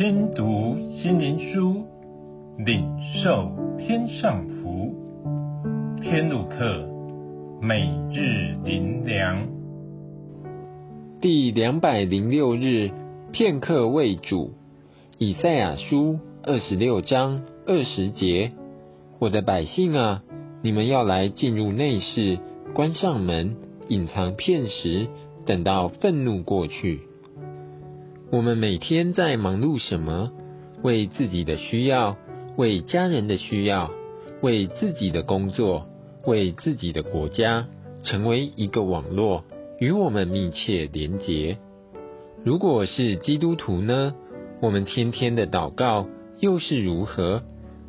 听读心灵书，领受天上福。天路客，每日灵粮，第两百零六日，片刻为主。以赛亚书二十六章二十节：我的百姓啊，你们要来进入内室，关上门，隐藏片时，等到愤怒过去。我们每天在忙碌什么？为自己的需要，为家人的需要，为自己的工作，为自己的国家，成为一个网络，与我们密切连结。如果是基督徒呢？我们天天的祷告又是如何？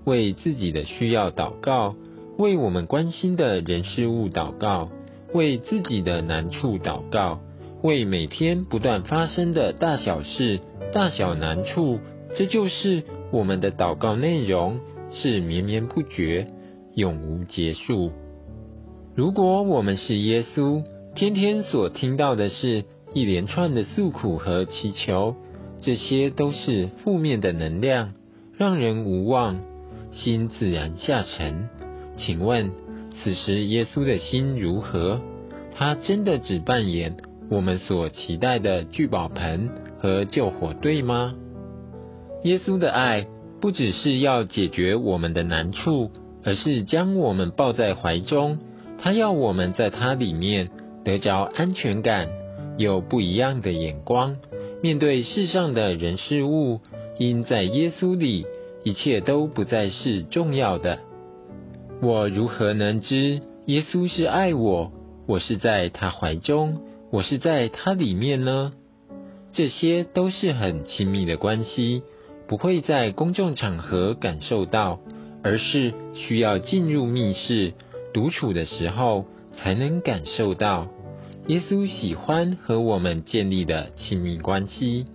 为自己的需要祷告，为我们关心的人事物祷告，为自己的难处祷告。为每天不断发生的大小事、大小难处，这就是我们的祷告内容，是绵绵不绝、永无结束。如果我们是耶稣，天天所听到的是一连串的诉苦和祈求，这些都是负面的能量，让人无望，心自然下沉。请问，此时耶稣的心如何？他真的只扮演我们所期待的聚宝盆和救火队吗？耶稣的爱不只是要解决我们的难处，而是将我们抱在怀中。他要我们在他里面得着安全感，有不一样的眼光，面对世上的人事物，因在耶稣里，一切都不再是重要的。我如何能知耶稣是爱我？我是在他怀中。我是在他里面呢，这些都是很亲密的关系，不会在公众场合感受到，而是需要进入密室独处的时候才能感受到。耶稣喜欢和我们建立的亲密关系，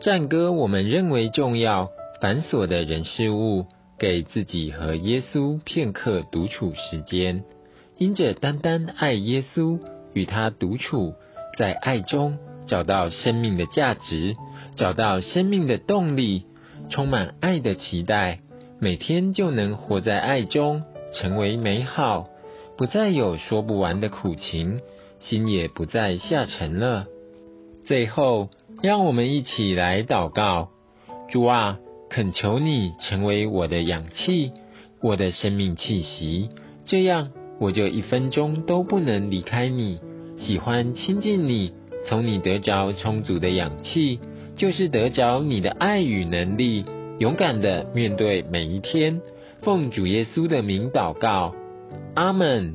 战歌我们认为重要繁琐的人事物，给自己和耶稣片刻独处时间，因着单单爱耶稣。与他独处，在爱中找到生命的价值，找到生命的动力，充满爱的期待，每天就能活在爱中，成为美好，不再有说不完的苦情，心也不再下沉了。最后，让我们一起来祷告：主啊，恳求你成为我的氧气，我的生命气息，这样。我就一分钟都不能离开你，喜欢亲近你，从你得着充足的氧气，就是得着你的爱与能力，勇敢的面对每一天。奉主耶稣的名祷告，阿门。